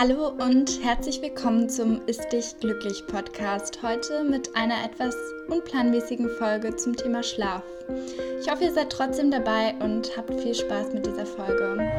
Hallo und herzlich willkommen zum Ist dich glücklich Podcast. Heute mit einer etwas unplanmäßigen Folge zum Thema Schlaf. Ich hoffe, ihr seid trotzdem dabei und habt viel Spaß mit dieser Folge.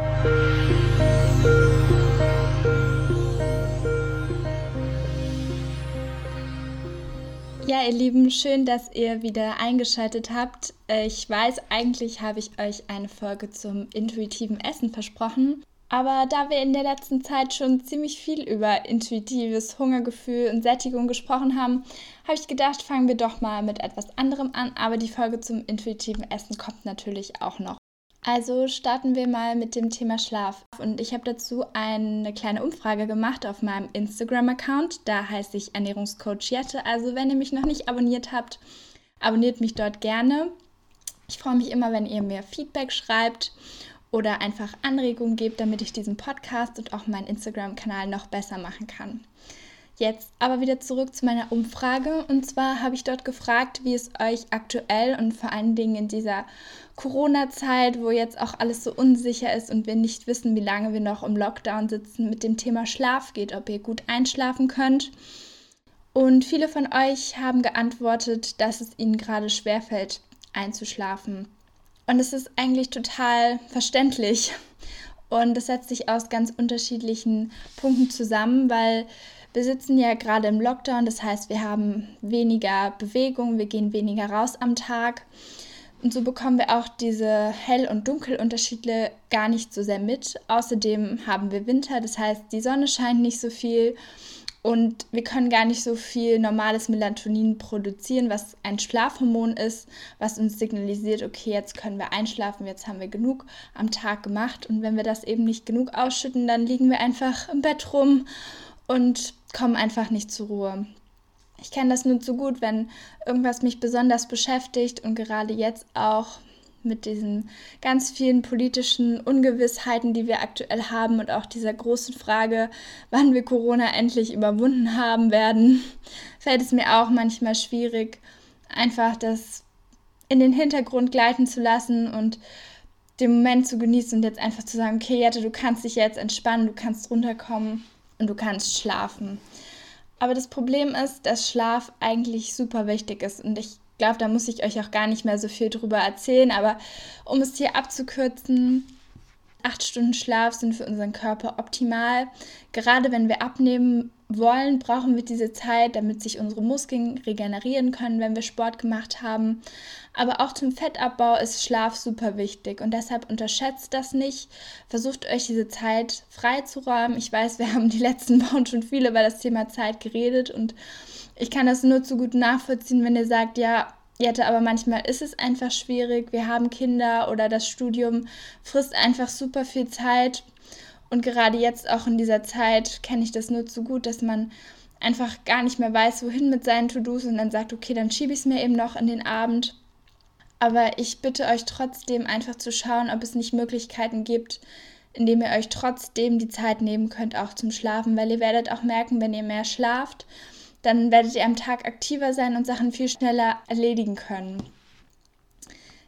Ja, ihr Lieben, schön, dass ihr wieder eingeschaltet habt. Ich weiß, eigentlich habe ich euch eine Folge zum intuitiven Essen versprochen. Aber da wir in der letzten Zeit schon ziemlich viel über intuitives Hungergefühl und Sättigung gesprochen haben, habe ich gedacht, fangen wir doch mal mit etwas anderem an. Aber die Folge zum intuitiven Essen kommt natürlich auch noch. Also starten wir mal mit dem Thema Schlaf. Und ich habe dazu eine kleine Umfrage gemacht auf meinem Instagram-Account. Da heiße ich Ernährungscoach Jette. Also wenn ihr mich noch nicht abonniert habt, abonniert mich dort gerne. Ich freue mich immer, wenn ihr mir Feedback schreibt oder einfach Anregungen gebt, damit ich diesen Podcast und auch meinen Instagram-Kanal noch besser machen kann. Jetzt aber wieder zurück zu meiner Umfrage. Und zwar habe ich dort gefragt, wie es euch aktuell und vor allen Dingen in dieser Corona-Zeit, wo jetzt auch alles so unsicher ist und wir nicht wissen, wie lange wir noch im Lockdown sitzen, mit dem Thema Schlaf geht, ob ihr gut einschlafen könnt. Und viele von euch haben geantwortet, dass es ihnen gerade schwerfällt, einzuschlafen. Und es ist eigentlich total verständlich. Und es setzt sich aus ganz unterschiedlichen Punkten zusammen, weil wir sitzen ja gerade im Lockdown, das heißt, wir haben weniger Bewegung, wir gehen weniger raus am Tag. Und so bekommen wir auch diese Hell- und Dunkelunterschiede gar nicht so sehr mit. Außerdem haben wir Winter, das heißt, die Sonne scheint nicht so viel und wir können gar nicht so viel normales Melatonin produzieren, was ein Schlafhormon ist, was uns signalisiert, okay, jetzt können wir einschlafen, jetzt haben wir genug am Tag gemacht. Und wenn wir das eben nicht genug ausschütten, dann liegen wir einfach im Bett rum und kommen einfach nicht zur Ruhe. Ich kenne das nur zu gut, wenn irgendwas mich besonders beschäftigt und gerade jetzt auch mit diesen ganz vielen politischen Ungewissheiten, die wir aktuell haben und auch dieser großen Frage, wann wir Corona endlich überwunden haben werden, fällt es mir auch manchmal schwierig, einfach das in den Hintergrund gleiten zu lassen und den Moment zu genießen und jetzt einfach zu sagen, okay, Jette, du kannst dich jetzt entspannen, du kannst runterkommen und du kannst schlafen. Aber das Problem ist, dass Schlaf eigentlich super wichtig ist und ich glaube, da muss ich euch auch gar nicht mehr so viel drüber erzählen. Aber um es hier abzukürzen, acht Stunden Schlaf sind für unseren Körper optimal. Gerade wenn wir abnehmen wollen, brauchen wir diese Zeit, damit sich unsere Muskeln regenerieren können, wenn wir Sport gemacht haben. Aber auch zum Fettabbau ist Schlaf super wichtig und deshalb unterschätzt das nicht. Versucht euch diese Zeit freizuräumen. Ich weiß, wir haben die letzten Wochen schon viel über das Thema Zeit geredet und ich kann das nur zu gut nachvollziehen, wenn ihr sagt, ja, Jette, aber manchmal ist es einfach schwierig. Wir haben Kinder oder das Studium frisst einfach super viel Zeit. Und gerade jetzt auch in dieser Zeit kenne ich das nur zu gut, dass man einfach gar nicht mehr weiß, wohin mit seinen To-Dos und dann sagt, okay, dann schiebe ich es mir eben noch in den Abend. Aber ich bitte euch trotzdem einfach zu schauen, ob es nicht Möglichkeiten gibt, indem ihr euch trotzdem die Zeit nehmen könnt, auch zum Schlafen, weil ihr werdet auch merken, wenn ihr mehr schlaft, dann werdet ihr am Tag aktiver sein und Sachen viel schneller erledigen können.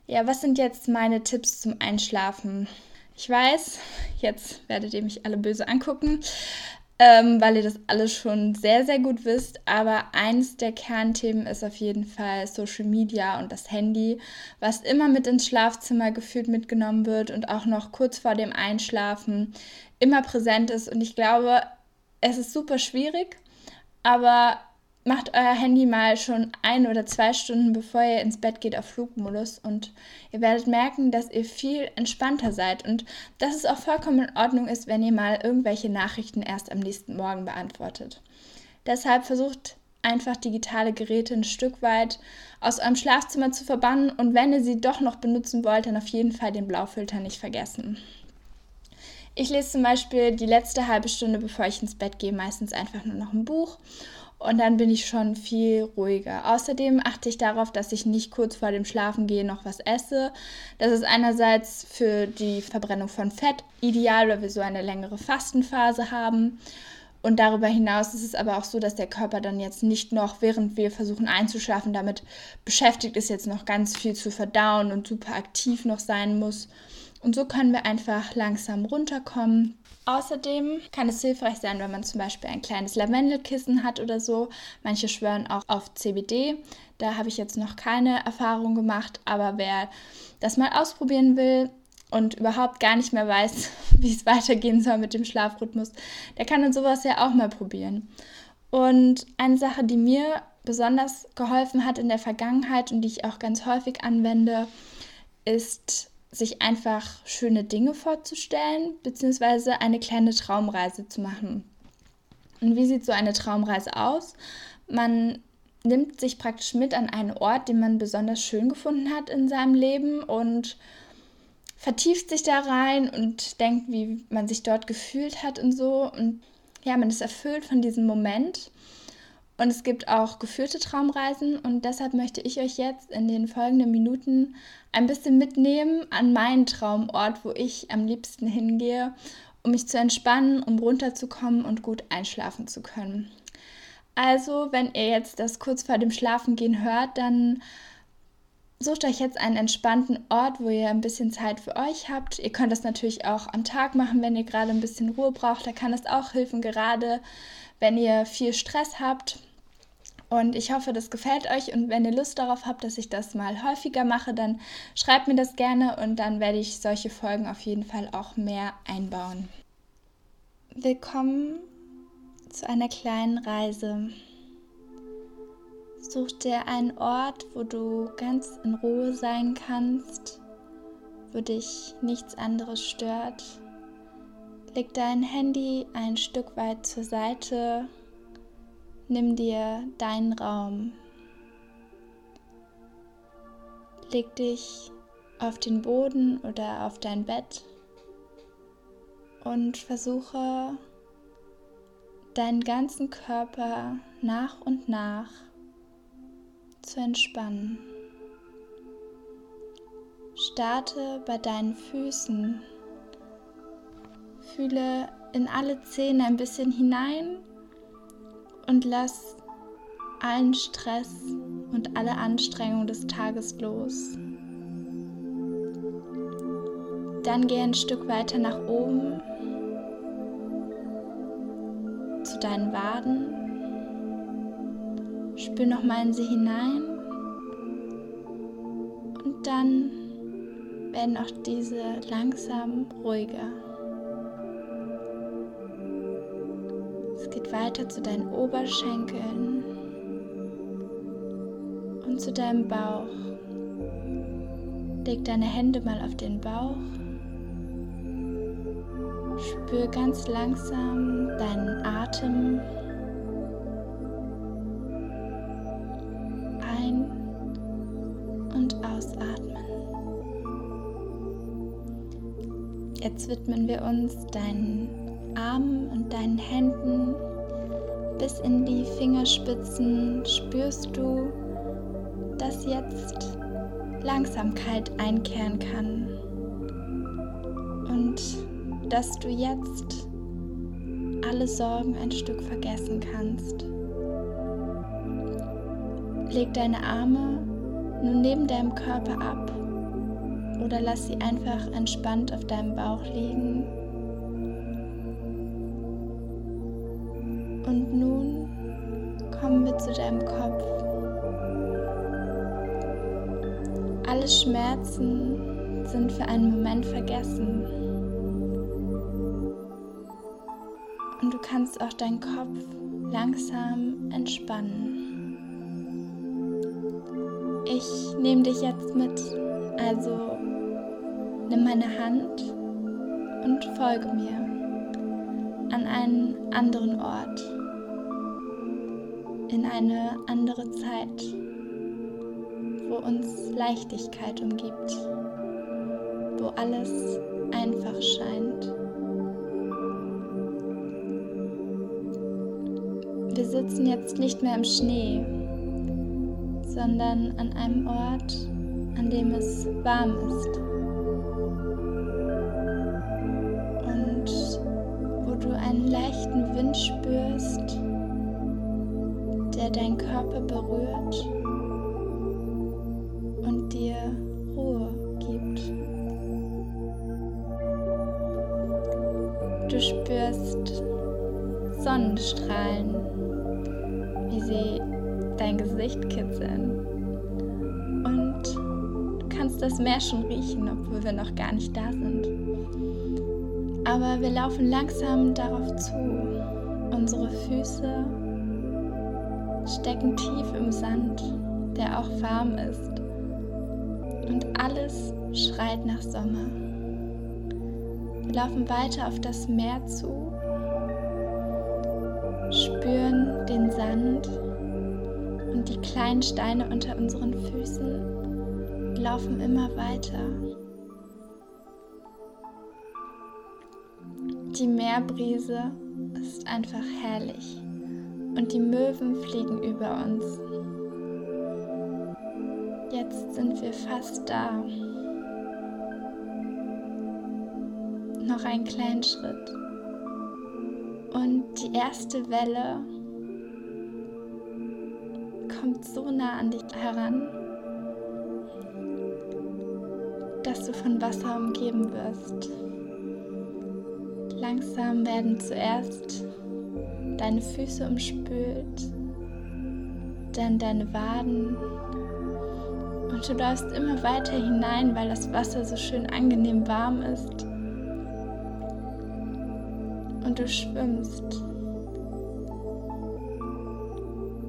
Ja, was sind jetzt meine Tipps zum Einschlafen? Ich weiß, jetzt werdet ihr mich alle böse angucken, ähm, weil ihr das alles schon sehr, sehr gut wisst. Aber eins der Kernthemen ist auf jeden Fall Social Media und das Handy, was immer mit ins Schlafzimmer geführt mitgenommen wird und auch noch kurz vor dem Einschlafen immer präsent ist. Und ich glaube, es ist super schwierig, aber macht euer Handy mal schon ein oder zwei Stunden bevor ihr ins Bett geht auf Flugmodus und ihr werdet merken, dass ihr viel entspannter seid und dass es auch vollkommen in Ordnung ist, wenn ihr mal irgendwelche Nachrichten erst am nächsten Morgen beantwortet. Deshalb versucht einfach digitale Geräte ein Stück weit aus eurem Schlafzimmer zu verbannen und wenn ihr sie doch noch benutzen wollt, dann auf jeden Fall den Blaufilter nicht vergessen. Ich lese zum Beispiel die letzte halbe Stunde, bevor ich ins Bett gehe, meistens einfach nur noch ein Buch und dann bin ich schon viel ruhiger. Außerdem achte ich darauf, dass ich nicht kurz vor dem Schlafengehen noch was esse. Das ist einerseits für die Verbrennung von Fett ideal, weil wir so eine längere Fastenphase haben. Und darüber hinaus ist es aber auch so, dass der Körper dann jetzt nicht noch, während wir versuchen einzuschlafen, damit beschäftigt ist, jetzt noch ganz viel zu verdauen und super aktiv noch sein muss. Und so können wir einfach langsam runterkommen Außerdem kann es hilfreich sein, wenn man zum Beispiel ein kleines Lavendelkissen hat oder so. Manche schwören auch auf CBD. Da habe ich jetzt noch keine Erfahrung gemacht, aber wer das mal ausprobieren will und überhaupt gar nicht mehr weiß, wie es weitergehen soll mit dem Schlafrhythmus, der kann dann sowas ja auch mal probieren. Und eine Sache, die mir besonders geholfen hat in der Vergangenheit und die ich auch ganz häufig anwende, ist sich einfach schöne Dinge vorzustellen, beziehungsweise eine kleine Traumreise zu machen. Und wie sieht so eine Traumreise aus? Man nimmt sich praktisch mit an einen Ort, den man besonders schön gefunden hat in seinem Leben und vertieft sich da rein und denkt, wie man sich dort gefühlt hat und so. Und ja, man ist erfüllt von diesem Moment. Und es gibt auch geführte Traumreisen und deshalb möchte ich euch jetzt in den folgenden Minuten ein bisschen mitnehmen an meinen Traumort, wo ich am liebsten hingehe, um mich zu entspannen, um runterzukommen und gut einschlafen zu können. Also, wenn ihr jetzt das kurz vor dem Schlafengehen hört, dann sucht euch jetzt einen entspannten Ort, wo ihr ein bisschen Zeit für euch habt. Ihr könnt das natürlich auch am Tag machen, wenn ihr gerade ein bisschen Ruhe braucht. Da kann es auch helfen, gerade wenn ihr viel Stress habt und ich hoffe, das gefällt euch. Und wenn ihr Lust darauf habt, dass ich das mal häufiger mache, dann schreibt mir das gerne und dann werde ich solche Folgen auf jeden Fall auch mehr einbauen. Willkommen zu einer kleinen Reise. Such dir einen Ort, wo du ganz in Ruhe sein kannst, wo dich nichts anderes stört. Leg dein Handy ein Stück weit zur Seite Nimm dir deinen Raum. Leg dich auf den Boden oder auf dein Bett und versuche deinen ganzen Körper nach und nach zu entspannen. Starte bei deinen Füßen. Fühle in alle Zähne ein bisschen hinein und lass allen Stress und alle Anstrengung des Tages los. Dann geh ein Stück weiter nach oben zu deinen Waden. Spür nochmal in sie hinein. Und dann werden auch diese langsam ruhiger. Weiter zu deinen Oberschenkeln und zu deinem Bauch. Leg deine Hände mal auf den Bauch. Spür ganz langsam deinen Atem ein und ausatmen. Jetzt widmen wir uns deinen Armen und deinen Händen bis in die Fingerspitzen. Spürst du, dass jetzt Langsamkeit einkehren kann? Und dass du jetzt alle Sorgen ein Stück vergessen kannst. Leg deine Arme nun neben deinem Körper ab oder lass sie einfach entspannt auf deinem Bauch liegen Und nun kommen wir zu deinem Kopf. Alle Schmerzen sind für einen Moment vergessen. Und du kannst auch deinen Kopf langsam entspannen. Ich nehme dich jetzt mit, also nimm meine Hand und folge mir an einen anderen Ort in eine andere Zeit, wo uns Leichtigkeit umgibt, wo alles einfach scheint. Wir sitzen jetzt nicht mehr im Schnee, sondern an einem Ort, an dem es warm ist. Wind spürst, der deinen Körper berührt und dir Ruhe gibt. Du spürst Sonnenstrahlen, wie sie dein Gesicht kitzeln. Und du kannst das Meer schon riechen, obwohl wir noch gar nicht da sind. Aber wir laufen langsam darauf zu. Unsere Füße stecken tief im Sand, der auch warm ist. Und alles schreit nach Sommer. Wir laufen weiter auf das Meer zu, spüren den Sand und die kleinen Steine unter unseren Füßen, laufen immer weiter. Die Meerbrise ist einfach herrlich und die Möwen fliegen über uns. Jetzt sind wir fast da. Noch einen kleinen Schritt. Und die erste Welle kommt so nah an dich heran, dass du von Wasser umgeben wirst. Langsam werden zuerst deine Füße umspült, dann deine Waden und du läufst immer weiter hinein, weil das Wasser so schön angenehm warm ist. Und du schwimmst.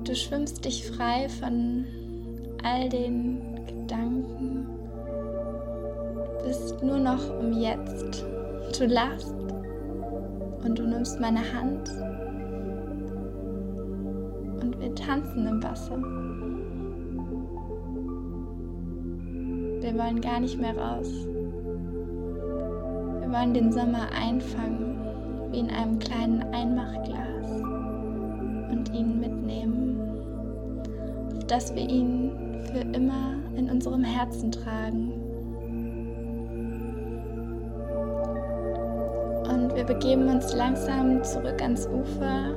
Du schwimmst dich frei von all den Gedanken. Du bist nur noch im Jetzt. Du lachst und du nimmst meine Hand und wir tanzen im Wasser. Wir wollen gar nicht mehr raus. Wir wollen den Sommer einfangen, wie in einem kleinen Einmachglas und ihn mitnehmen, auf dass wir ihn für immer in unserem Herzen tragen. Wir begeben uns langsam zurück ans Ufer,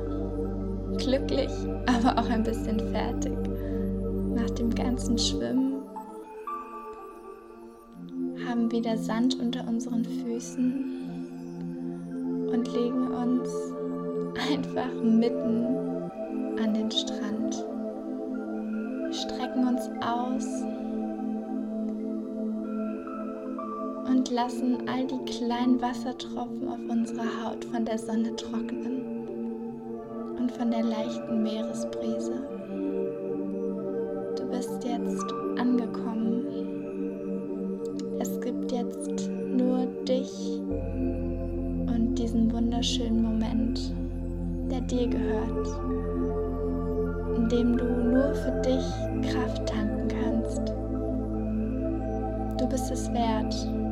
glücklich, aber auch ein bisschen fertig nach dem ganzen Schwimmen. Haben wieder Sand unter unseren Füßen und legen uns einfach mitten an den Strand. Strecken uns aus und lassen all die kleinen Wassertropfen auf unserer Haut von der Sonne trocknen und von der leichten Meeresbrise. Du bist jetzt angekommen es gibt jetzt nur dich und diesen wunderschönen Moment, der dir gehört, in dem du nur für dich Kraft tanken kannst. Du bist es wert.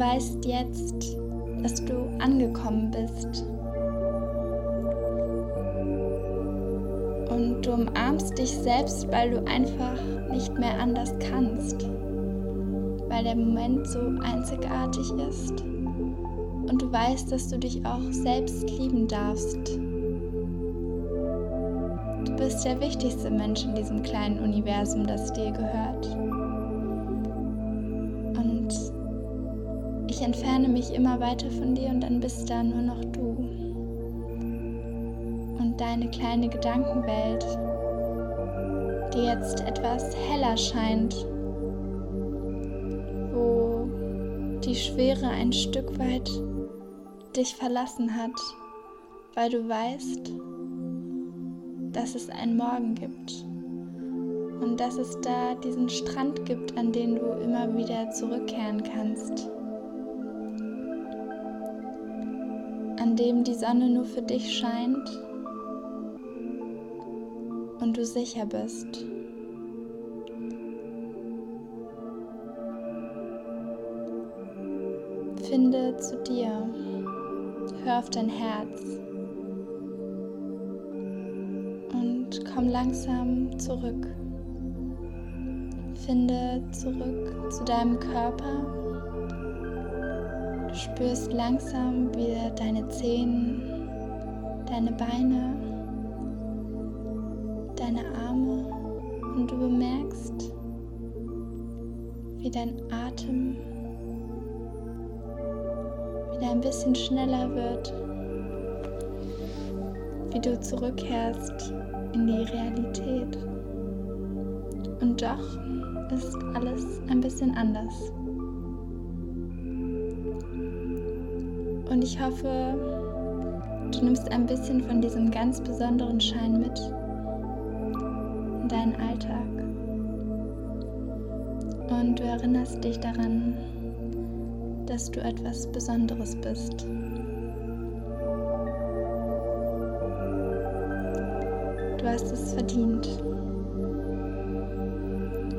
Weißt jetzt, dass du angekommen bist und du umarmst dich selbst, weil du einfach nicht mehr anders kannst, weil der Moment so einzigartig ist und du weißt, dass du dich auch selbst lieben darfst. Du bist der wichtigste Mensch in diesem kleinen Universum, das dir gehört. Ich entferne mich immer weiter von dir und dann bist da nur noch du deine kleine Gedankenwelt, die jetzt etwas heller scheint, wo die Schwere ein Stück weit dich verlassen hat, weil du weißt, dass es einen Morgen gibt und dass es da diesen Strand gibt, an den du immer wieder zurückkehren kannst. An dem die Sonne nur für dich scheint und du sicher bist. Finde zu dir, hör auf dein Herz und komm langsam zurück. Finde zurück zu deinem Körper. Spürst langsam wieder deine Zehen, deine Beine deine Arme und du bemerkst, wie dein Atem wieder ein bisschen schneller wird, wie du zurückkehrst in die Realität. Und doch ist alles ein bisschen anders. Und ich hoffe, du nimmst ein bisschen von diesem ganz besonderen Schein mit in deinen Alltag. Und du erinnerst dich daran, dass du etwas Besonderes bist. Du hast es verdient.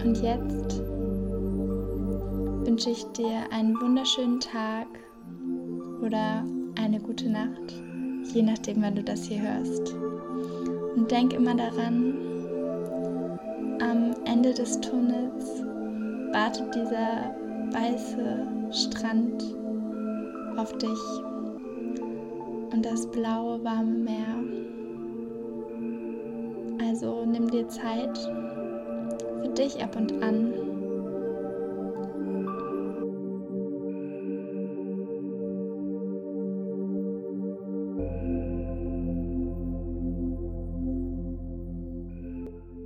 Und jetzt wünsche ich dir einen wunderschönen Tag oder eine gute Nacht, je nachdem, wann du das hier hörst. Und denk immer daran, am Ende des Tunnels wartet dieser weiße Strand auf dich und das blaue, warme Meer. Also nimm dir Zeit für dich ab und an